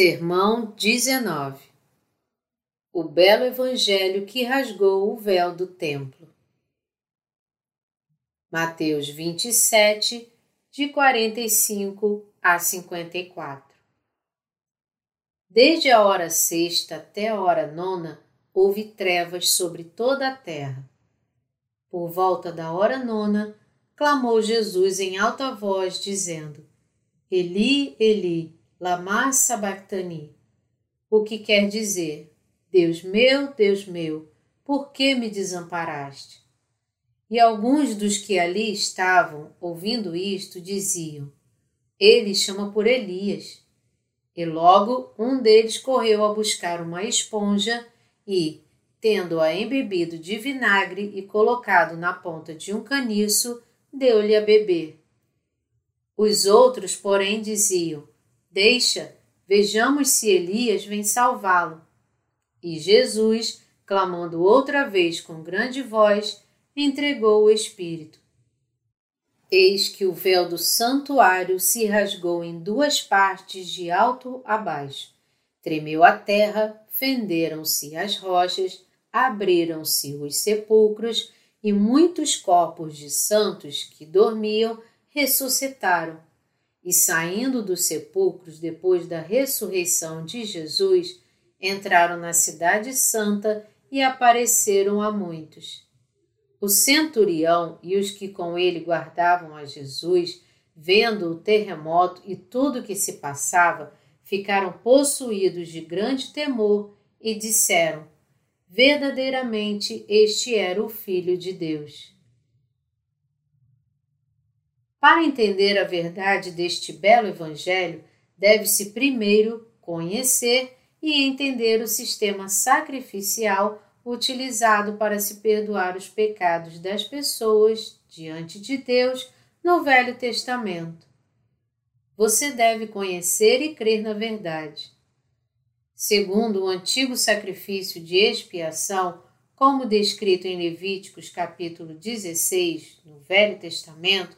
Sermão 19 O belo Evangelho que rasgou o véu do templo. Mateus 27, de 45 a 54 Desde a hora sexta até a hora nona, houve trevas sobre toda a terra. Por volta da hora nona, clamou Jesus em alta voz, dizendo: Eli, Eli, lama sabachthani, o que quer dizer: Deus meu, Deus meu, por que me desamparaste? E alguns dos que ali estavam, ouvindo isto, diziam: Ele chama por Elias. E logo um deles correu a buscar uma esponja e, tendo-a embebido de vinagre e colocado na ponta de um caniço, deu-lhe a beber. Os outros, porém, diziam: Deixa, vejamos se Elias vem salvá-lo. E Jesus, clamando outra vez com grande voz, entregou o Espírito. Eis que o véu do santuário se rasgou em duas partes de alto a baixo. Tremeu a terra, fenderam-se as rochas, abriram-se os sepulcros, e muitos corpos de santos que dormiam ressuscitaram e saindo dos sepulcros depois da ressurreição de Jesus, entraram na Cidade Santa e apareceram a muitos. O centurião e os que com ele guardavam a Jesus, vendo o terremoto e tudo o que se passava, ficaram possuídos de grande temor e disseram: Verdadeiramente este era o Filho de Deus. Para entender a verdade deste belo Evangelho, deve-se primeiro conhecer e entender o sistema sacrificial utilizado para se perdoar os pecados das pessoas diante de Deus no Velho Testamento. Você deve conhecer e crer na verdade. Segundo o antigo sacrifício de expiação, como descrito em Levíticos capítulo 16, no Velho Testamento,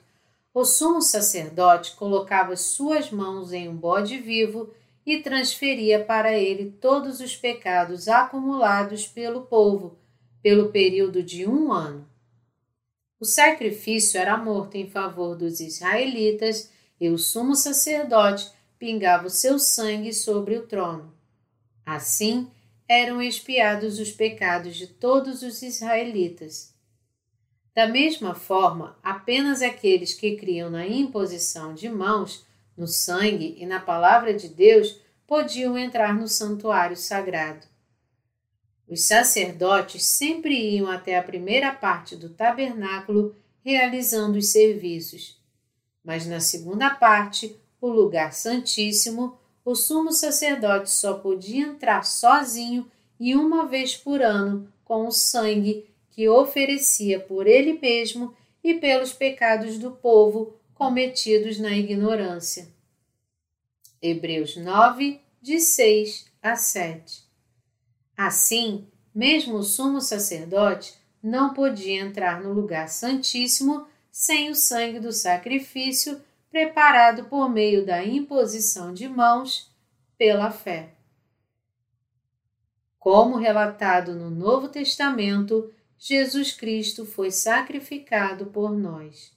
o sumo sacerdote colocava suas mãos em um bode vivo e transferia para ele todos os pecados acumulados pelo povo pelo período de um ano. O sacrifício era morto em favor dos israelitas e o sumo sacerdote pingava o seu sangue sobre o trono. Assim, eram expiados os pecados de todos os israelitas. Da mesma forma, apenas aqueles que criam na imposição de mãos, no sangue e na palavra de Deus podiam entrar no santuário sagrado. Os sacerdotes sempre iam até a primeira parte do tabernáculo realizando os serviços. Mas na segunda parte, o lugar santíssimo, o sumo sacerdote só podia entrar sozinho e uma vez por ano com o sangue que oferecia por ele mesmo e pelos pecados do povo cometidos na ignorância. Hebreus 9, de 6 a 7. Assim, mesmo o sumo sacerdote não podia entrar no lugar santíssimo sem o sangue do sacrifício preparado por meio da imposição de mãos pela fé. Como relatado no Novo Testamento, Jesus Cristo foi sacrificado por nós.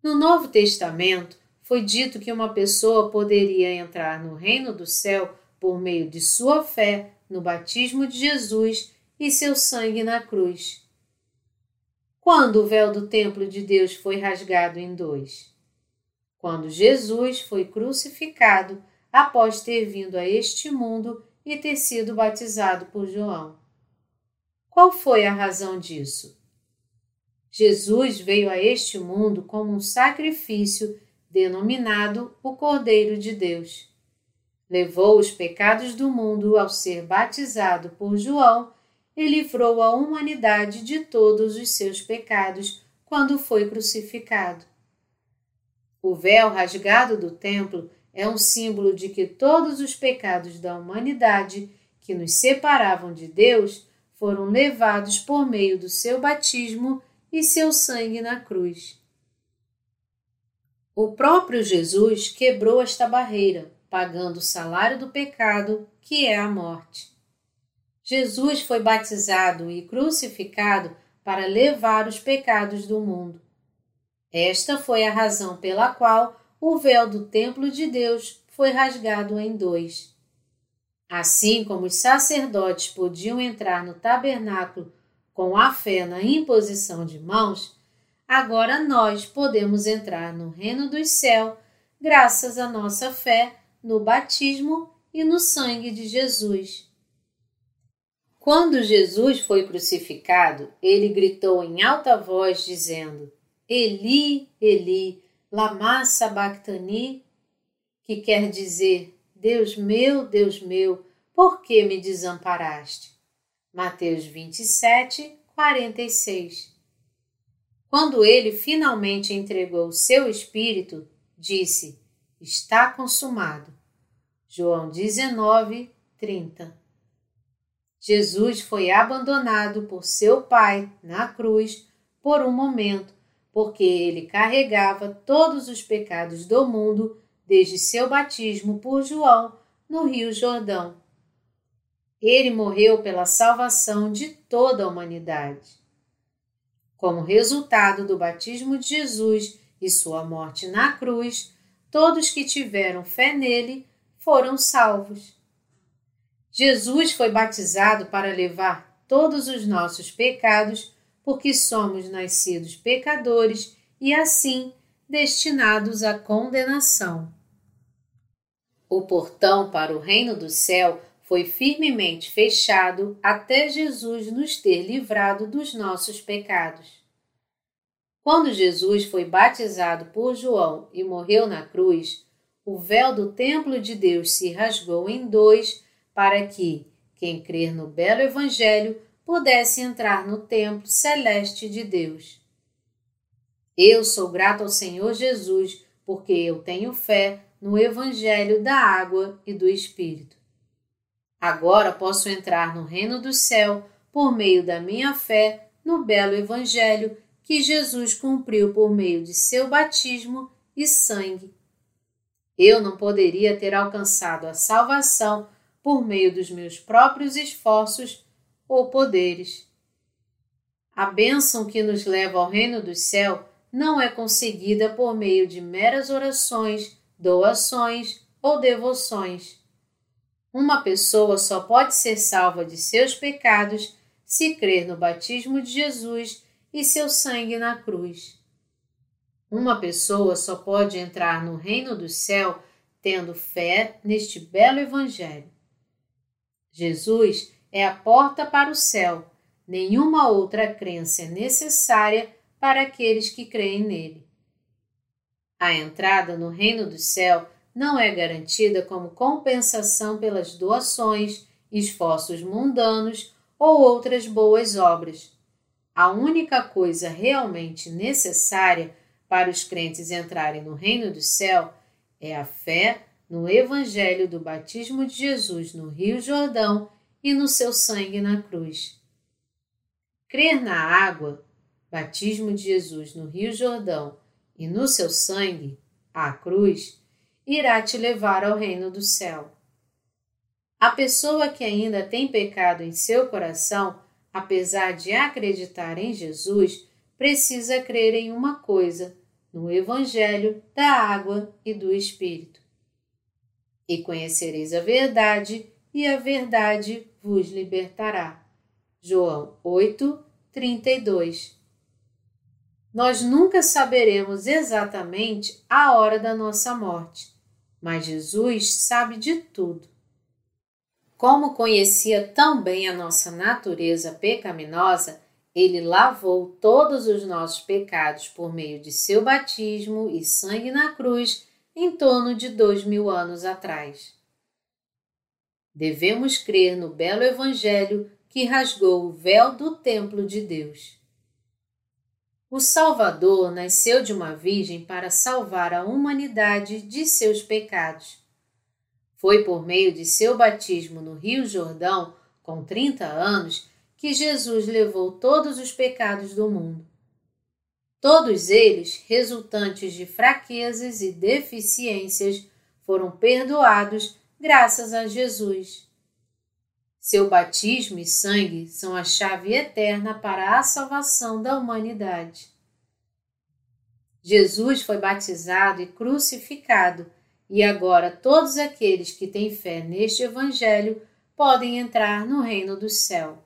No Novo Testamento, foi dito que uma pessoa poderia entrar no reino do céu por meio de sua fé no batismo de Jesus e seu sangue na cruz. Quando o véu do templo de Deus foi rasgado em dois? Quando Jesus foi crucificado após ter vindo a este mundo e ter sido batizado por João. Qual foi a razão disso? Jesus veio a este mundo como um sacrifício denominado o Cordeiro de Deus. Levou os pecados do mundo ao ser batizado por João e livrou a humanidade de todos os seus pecados quando foi crucificado. O véu rasgado do templo é um símbolo de que todos os pecados da humanidade que nos separavam de Deus foram levados por meio do seu batismo e seu sangue na cruz. O próprio Jesus quebrou esta barreira, pagando o salário do pecado, que é a morte. Jesus foi batizado e crucificado para levar os pecados do mundo. Esta foi a razão pela qual o véu do templo de Deus foi rasgado em dois. Assim como os sacerdotes podiam entrar no tabernáculo com a fé na imposição de mãos, agora nós podemos entrar no reino dos céus graças à nossa fé no batismo e no sangue de Jesus. Quando Jesus foi crucificado, ele gritou em alta voz, dizendo: Eli, Eli, lama sabachthani, que quer dizer: Deus meu, Deus meu, por que me desamparaste? Mateus 27, 46. Quando ele finalmente entregou o seu espírito, disse: Está consumado. João 19, 30. Jesus foi abandonado por seu Pai na cruz por um momento, porque ele carregava todos os pecados do mundo desde seu batismo por João no Rio Jordão. Ele morreu pela salvação de toda a humanidade. Como resultado do batismo de Jesus e sua morte na cruz, todos que tiveram fé nele foram salvos. Jesus foi batizado para levar todos os nossos pecados, porque somos nascidos pecadores e assim destinados à condenação. O portão para o reino do céu foi firmemente fechado até Jesus nos ter livrado dos nossos pecados. Quando Jesus foi batizado por João e morreu na cruz, o véu do templo de Deus se rasgou em dois para que quem crer no belo Evangelho pudesse entrar no templo celeste de Deus. Eu sou grato ao Senhor Jesus porque eu tenho fé no Evangelho da água e do Espírito. Agora posso entrar no reino do céu por meio da minha fé no belo Evangelho que Jesus cumpriu por meio de seu batismo e sangue. Eu não poderia ter alcançado a salvação por meio dos meus próprios esforços ou poderes. A bênção que nos leva ao reino do céu não é conseguida por meio de meras orações, doações ou devoções. Uma pessoa só pode ser salva de seus pecados se crer no batismo de Jesus e seu sangue na cruz. Uma pessoa só pode entrar no reino do céu tendo fé neste belo Evangelho. Jesus é a porta para o céu, nenhuma outra crença é necessária para aqueles que creem nele. A entrada no reino do céu não é garantida como compensação pelas doações, esforços mundanos ou outras boas obras. A única coisa realmente necessária para os crentes entrarem no reino do céu é a fé no Evangelho do batismo de Jesus no Rio Jordão e no seu sangue na cruz. Crer na água, batismo de Jesus no Rio Jordão e no seu sangue, a cruz, irá te levar ao reino do céu. A pessoa que ainda tem pecado em seu coração, apesar de acreditar em Jesus, precisa crer em uma coisa, no Evangelho da água e do Espírito. E conhecereis a verdade, e a verdade vos libertará. João 8, 32 Nós nunca saberemos exatamente a hora da nossa morte mas Jesus sabe de tudo. Como conhecia tão bem a nossa natureza pecaminosa, ele lavou todos os nossos pecados por meio de seu batismo e sangue na cruz em torno de dois mil anos atrás. Devemos crer no belo Evangelho que rasgou o véu do templo de Deus. O Salvador nasceu de uma virgem para salvar a humanidade de seus pecados. Foi por meio de seu batismo no Rio Jordão, com 30 anos, que Jesus levou todos os pecados do mundo. Todos eles resultantes de fraquezas e deficiências foram perdoados graças a Jesus. Seu batismo e sangue são a chave eterna para a salvação da humanidade. Jesus foi batizado e crucificado, e agora todos aqueles que têm fé neste Evangelho podem entrar no reino do céu.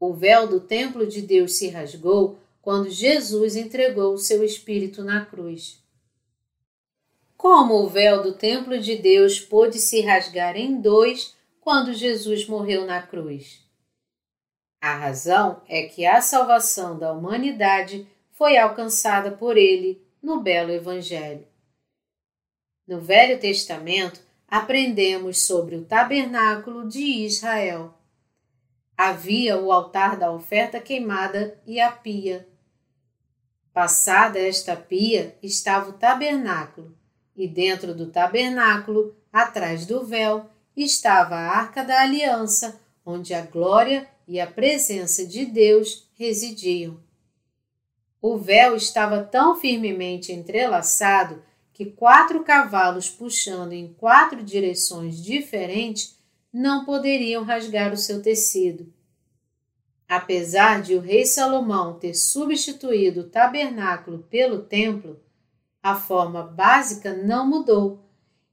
O véu do templo de Deus se rasgou quando Jesus entregou o seu Espírito na cruz. Como o véu do templo de Deus pôde se rasgar em dois quando Jesus morreu na cruz? A razão é que a salvação da humanidade foi alcançada por ele no belo Evangelho. No Velho Testamento, aprendemos sobre o tabernáculo de Israel. Havia o altar da oferta queimada e a pia. Passada esta pia estava o tabernáculo, e dentro do tabernáculo, atrás do véu, estava a arca da aliança, onde a glória e a presença de Deus residiam. O véu estava tão firmemente entrelaçado que quatro cavalos puxando em quatro direções diferentes não poderiam rasgar o seu tecido. Apesar de o rei Salomão ter substituído o tabernáculo pelo templo, a forma básica não mudou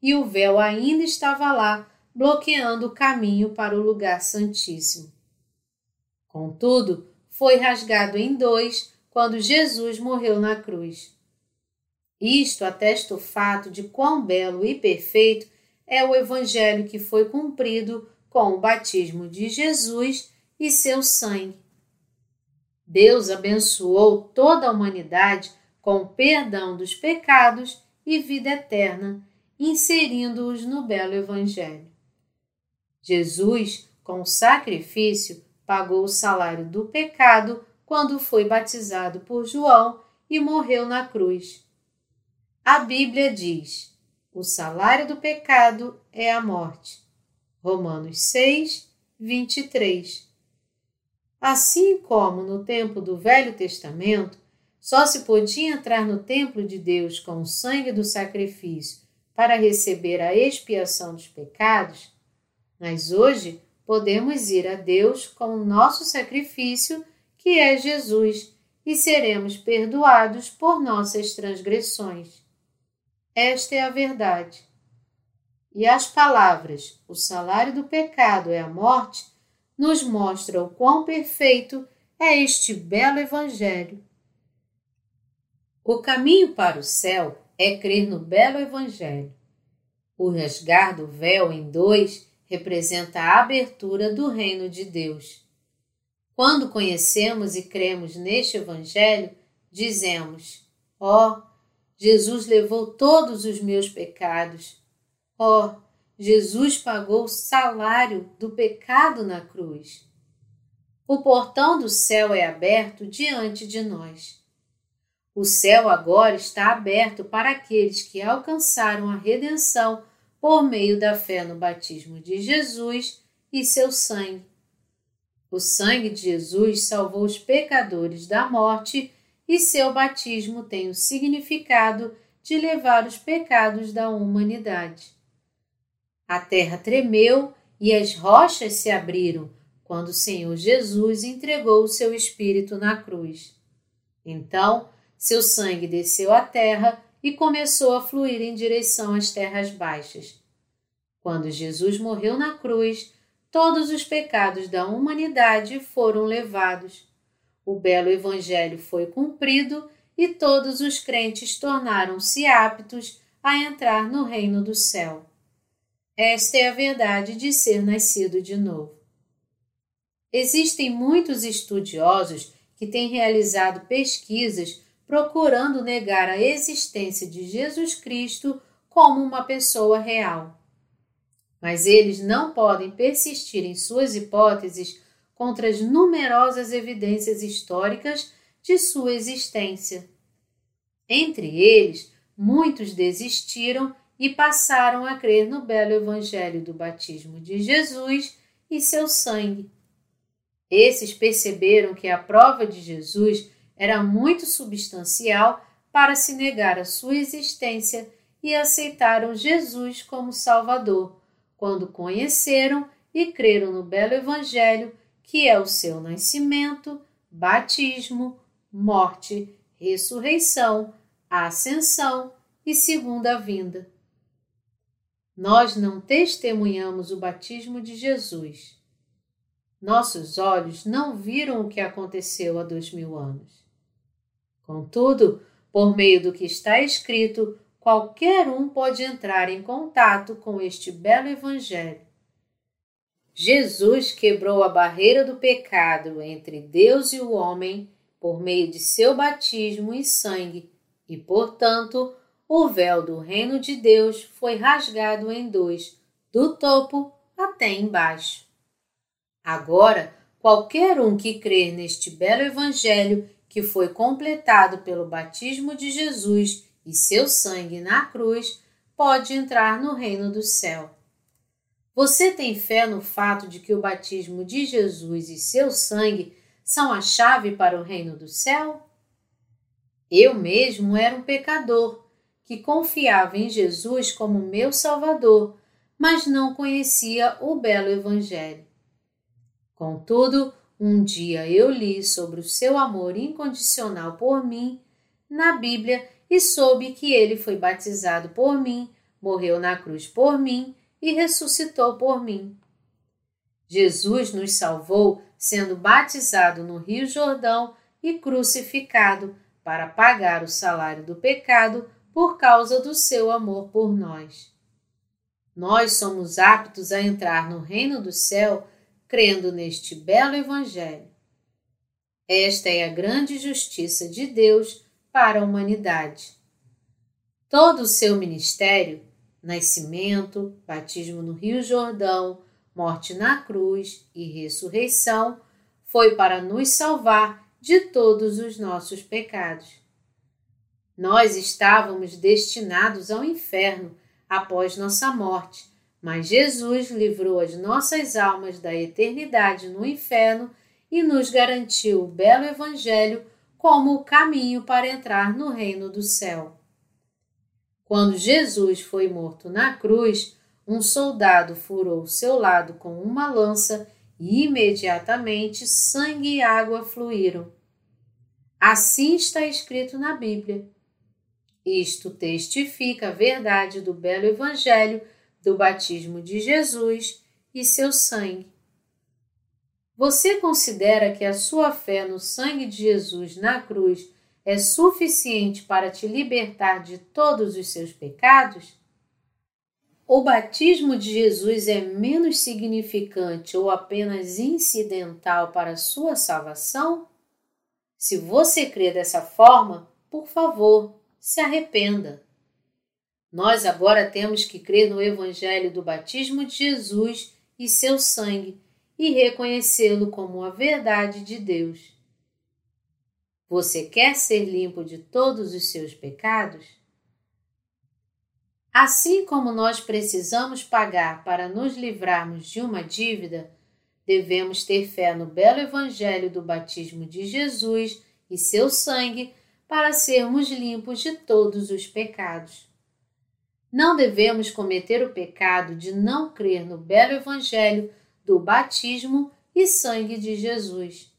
e o véu ainda estava lá, bloqueando o caminho para o lugar santíssimo. Contudo, foi rasgado em dois quando Jesus morreu na cruz. Isto atesta o fato de quão belo e perfeito é o Evangelho que foi cumprido com o batismo de Jesus e seu sangue. Deus abençoou toda a humanidade com o perdão dos pecados e vida eterna, inserindo-os no belo Evangelho. Jesus, com o sacrifício, pagou o salário do pecado quando foi batizado por João e morreu na cruz. A Bíblia diz: o salário do pecado é a morte. Romanos 6, 23. Assim como no tempo do Velho Testamento, só se podia entrar no templo de Deus com o sangue do sacrifício para receber a expiação dos pecados, mas hoje podemos ir a Deus com o nosso sacrifício que é Jesus, e seremos perdoados por nossas transgressões. Esta é a verdade. E as palavras, o salário do pecado é a morte, nos mostram o quão perfeito é este belo Evangelho. O caminho para o céu é crer no belo Evangelho. O rasgar do véu em dois representa a abertura do reino de Deus. Quando conhecemos e cremos neste Evangelho, dizemos: Ó, oh, Jesus levou todos os meus pecados. Ó, oh, Jesus pagou o salário do pecado na cruz. O portão do céu é aberto diante de nós. O céu agora está aberto para aqueles que alcançaram a redenção por meio da fé no batismo de Jesus e seu sangue o sangue de Jesus salvou os pecadores da morte e seu batismo tem o significado de levar os pecados da humanidade. A terra tremeu e as rochas se abriram quando o Senhor Jesus entregou o seu Espírito na cruz. Então, seu sangue desceu à terra e começou a fluir em direção às terras baixas. Quando Jesus morreu na cruz, todos os pecados da humanidade foram levados. O belo Evangelho foi cumprido e todos os crentes tornaram-se aptos a entrar no reino do céu. Esta é a verdade de ser nascido de novo. Existem muitos estudiosos que têm realizado pesquisas procurando negar a existência de Jesus Cristo como uma pessoa real mas eles não podem persistir em suas hipóteses contra as numerosas evidências históricas de sua existência. Entre eles, muitos desistiram e passaram a crer no belo Evangelho do batismo de Jesus e seu sangue. Esses perceberam que a prova de Jesus era muito substancial para se negar a sua existência e aceitaram Jesus como Salvador, quando conheceram e creram no belo Evangelho que é o seu nascimento, batismo, morte, ressurreição, ascensão e segunda vinda. Nós não testemunhamos o batismo de Jesus. Nossos olhos não viram o que aconteceu há dois mil anos. Contudo, por meio do que está escrito, qualquer um pode entrar em contato com este belo Evangelho. Jesus quebrou a barreira do pecado entre Deus e o homem por meio de seu batismo e sangue, e, portanto, o véu do reino de Deus foi rasgado em dois, do topo até embaixo. Agora, qualquer um que crer neste belo Evangelho que foi completado pelo batismo de Jesus e seu sangue na cruz, pode entrar no reino do céu. Você tem fé no fato de que o batismo de Jesus e seu sangue são a chave para o reino do céu? Eu mesmo era um pecador que confiava em Jesus como meu Salvador, mas não conhecia o belo Evangelho. Contudo, um dia eu li sobre o seu amor incondicional por mim na Bíblia e soube que ele foi batizado por mim, morreu na cruz por mim e ressuscitou por mim. Jesus nos salvou sendo batizado no Rio Jordão e crucificado para pagar o salário do pecado por causa do seu amor por nós. Nós somos aptos a entrar no reino do céu crendo neste belo Evangelho. Esta é a grande justiça de Deus para a humanidade. Todo o seu ministério, nascimento, batismo no Rio Jordão, morte na cruz e ressurreição, foi para nos salvar de todos os nossos pecados. Nós estávamos destinados ao inferno após nossa morte mas Jesus livrou as nossas almas da eternidade no inferno e nos garantiu o belo Evangelho como o caminho para entrar no reino do céu. Quando Jesus foi morto na cruz, um soldado furou seu lado com uma lança e imediatamente sangue e água fluíram. Assim está escrito na Bíblia. Isto testifica a verdade do belo Evangelho do batismo de Jesus e seu sangue. Você considera que a sua fé no sangue de Jesus na cruz é suficiente para te libertar de todos os seus pecados? O batismo de Jesus é menos significante ou apenas incidental para a sua salvação? Se você crê dessa forma, por favor, se arrependa. Nós agora temos que crer no Evangelho do batismo de Jesus e seu sangue e reconhecê-lo como a verdade de Deus. Você quer ser limpo de todos os seus pecados? Assim como nós precisamos pagar para nos livrarmos de uma dívida, devemos ter fé no belo Evangelho do batismo de Jesus e seu sangue para sermos limpos de todos os pecados. Não devemos cometer o pecado de não crer no belo Evangelho do batismo e sangue de Jesus.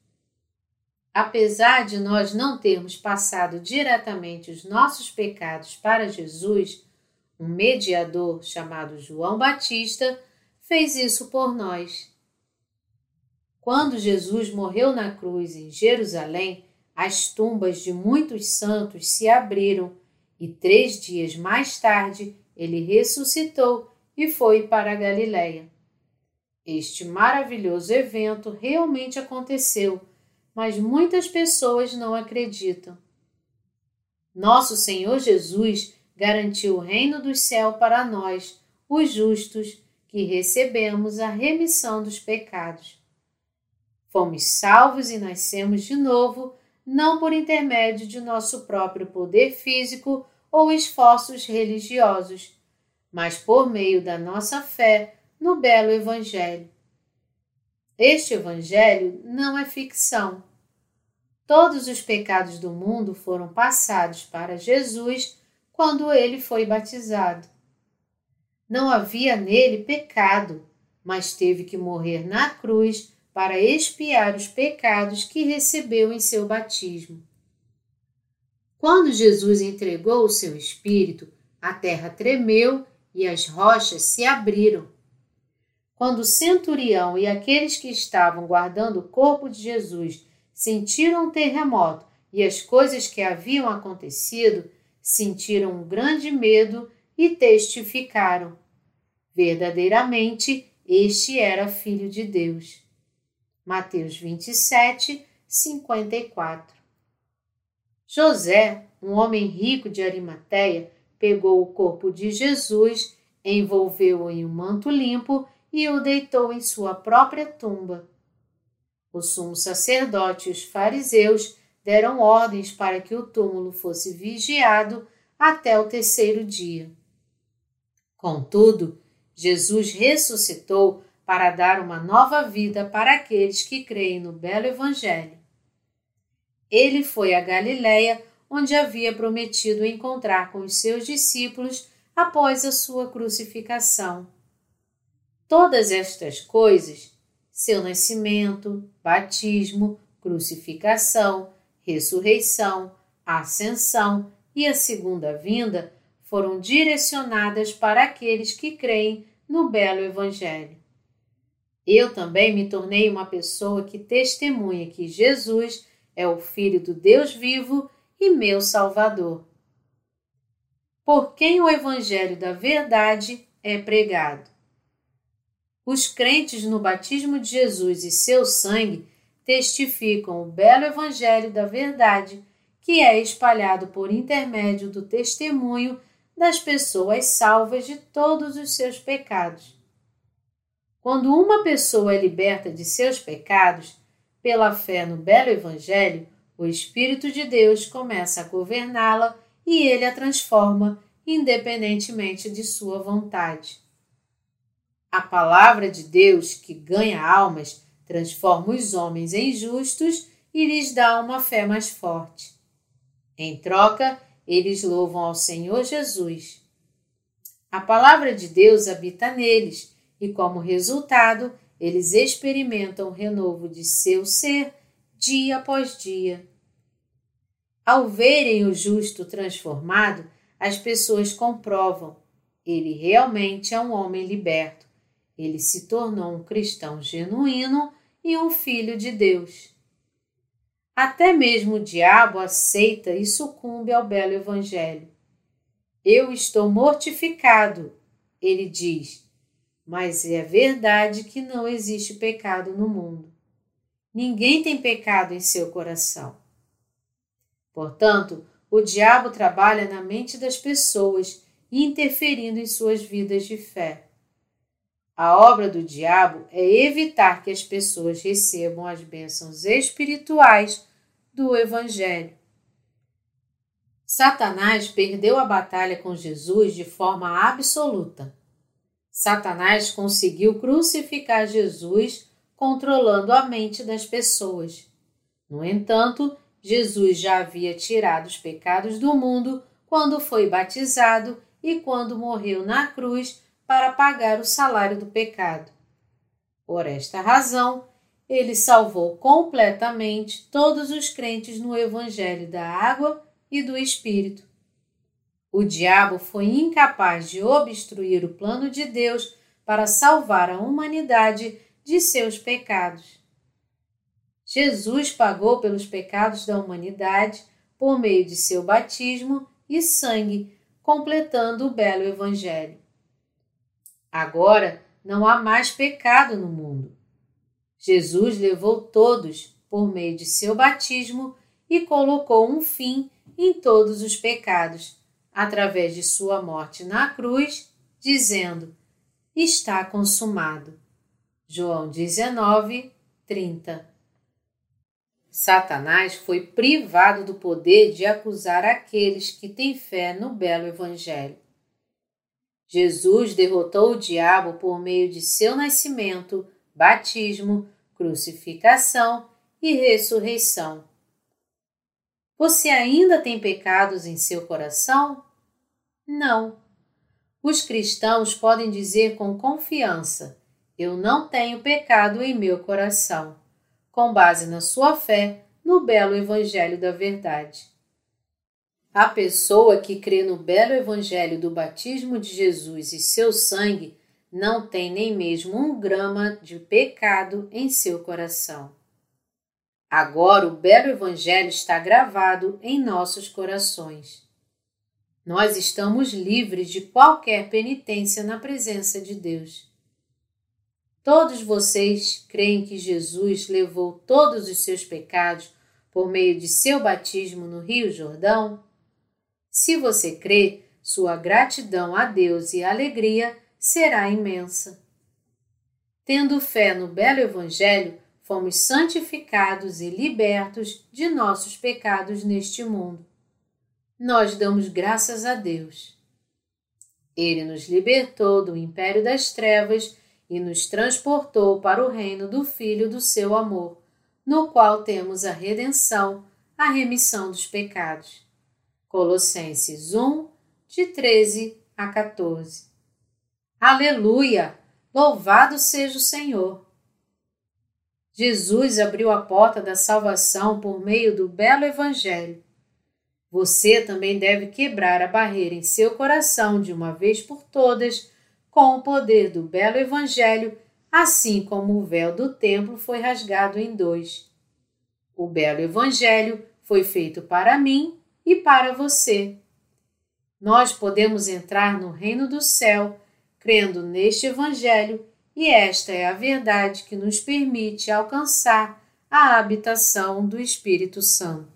Apesar de nós não termos passado diretamente os nossos pecados para Jesus, um mediador chamado João Batista fez isso por nós. Quando Jesus morreu na cruz em Jerusalém, as tumbas de muitos santos se abriram e três dias mais tarde ele ressuscitou e foi para a Galiléia. Este maravilhoso evento realmente aconteceu, mas muitas pessoas não acreditam. Nosso Senhor Jesus garantiu o reino do céu para nós, os justos, que recebemos a remissão dos pecados. Fomos salvos e nascemos de novo, não por intermédio de nosso próprio poder físico ou esforços religiosos, mas por meio da nossa fé no belo Evangelho. Este Evangelho não é ficção. Todos os pecados do mundo foram passados para Jesus quando ele foi batizado. Não havia nele pecado, mas teve que morrer na cruz para expiar os pecados que recebeu em seu batismo. Quando Jesus entregou o seu espírito, a terra tremeu e as rochas se abriram. Quando o centurião e aqueles que estavam guardando o corpo de Jesus sentiram o terremoto e as coisas que haviam acontecido, sentiram um grande medo e testificaram: verdadeiramente este era filho de Deus. Mateus 27, 54. José, um homem rico de Arimateia, pegou o corpo de Jesus, envolveu-o em um manto limpo e o deitou em sua própria tumba. O sumo sacerdote e os fariseus deram ordens para que o túmulo fosse vigiado até o terceiro dia. Contudo, Jesus ressuscitou para dar uma nova vida para aqueles que creem no belo Evangelho. Ele foi a Galiléia, onde havia prometido encontrar com os seus discípulos após a sua crucificação. Todas estas coisas, seu nascimento, batismo, crucificação, ressurreição, ascensão e a segunda vinda, foram direcionadas para aqueles que creem no belo Evangelho. Eu também me tornei uma pessoa que testemunha que Jesus é o Filho do Deus vivo e meu Salvador. Por quem o Evangelho da Verdade é pregado. Os crentes no batismo de Jesus e seu sangue testificam o belo Evangelho da Verdade que é espalhado por intermédio do testemunho das pessoas salvas de todos os seus pecados. Quando uma pessoa é liberta de seus pecados, pela fé no belo Evangelho, o Espírito de Deus começa a governá-la e ele a transforma, independentemente de sua vontade. A palavra de Deus, que ganha almas, transforma os homens em justos e lhes dá uma fé mais forte. Em troca, eles louvam ao Senhor Jesus. A palavra de Deus habita neles e, como resultado, eles experimentam o renovo de seu ser dia após dia. Ao verem o justo transformado, as pessoas comprovam: ele realmente é um homem liberto. Ele se tornou um cristão genuíno e um filho de Deus. Até mesmo o diabo aceita e sucumbe ao belo Evangelho. Eu estou mortificado, ele diz, mas é verdade que não existe pecado no mundo. Ninguém tem pecado em seu coração. Portanto, o diabo trabalha na mente das pessoas, interferindo em suas vidas de fé. A obra do diabo é evitar que as pessoas recebam as bênçãos espirituais do Evangelho. Satanás perdeu a batalha com Jesus de forma absoluta. Satanás conseguiu crucificar Jesus controlando a mente das pessoas. No entanto, Jesus já havia tirado os pecados do mundo quando foi batizado e quando morreu na cruz para pagar o salário do pecado. Por esta razão, ele salvou completamente todos os crentes no Evangelho da Água e do Espírito. O diabo foi incapaz de obstruir o plano de Deus para salvar a humanidade de seus pecados. Jesus pagou pelos pecados da humanidade por meio de seu batismo e sangue, completando o belo Evangelho. Agora não há mais pecado no mundo. Jesus levou todos por meio de seu batismo e colocou um fim em todos os pecados, através de sua morte na cruz, dizendo: Está consumado. João 19, 30. Satanás foi privado do poder de acusar aqueles que têm fé no belo Evangelho. Jesus derrotou o diabo por meio de seu nascimento, batismo, crucificação e ressurreição. Você ainda tem pecados em seu coração? Não. Os cristãos podem dizer com confiança: Eu não tenho pecado em meu coração, com base na sua fé no belo Evangelho da Verdade. A pessoa que crê no belo Evangelho do batismo de Jesus e seu sangue não tem nem mesmo um grama de pecado em seu coração. Agora o belo Evangelho está gravado em nossos corações. Nós estamos livres de qualquer penitência na presença de Deus. Todos vocês creem que Jesus levou todos os seus pecados por meio de seu batismo no Rio Jordão? Se você crê, sua gratidão a Deus e alegria será imensa. Tendo fé no belo Evangelho, fomos santificados e libertos de nossos pecados neste mundo. Nós damos graças a Deus. Ele nos libertou do império das trevas e nos transportou para o reino do Filho do seu amor no qual temos a redenção, a remissão dos pecados. Colossenses 1, de 13 a 14. Aleluia! Louvado seja o Senhor! Jesus abriu a porta da salvação por meio do belo Evangelho. Você também deve quebrar a barreira em seu coração de uma vez por todas com o poder do belo Evangelho assim como o véu do templo foi rasgado em dois. O belo Evangelho foi feito para mim e para você. Nós podemos entrar no reino do céu crendo neste Evangelho, e esta é a verdade que nos permite alcançar a habitação do Espírito Santo.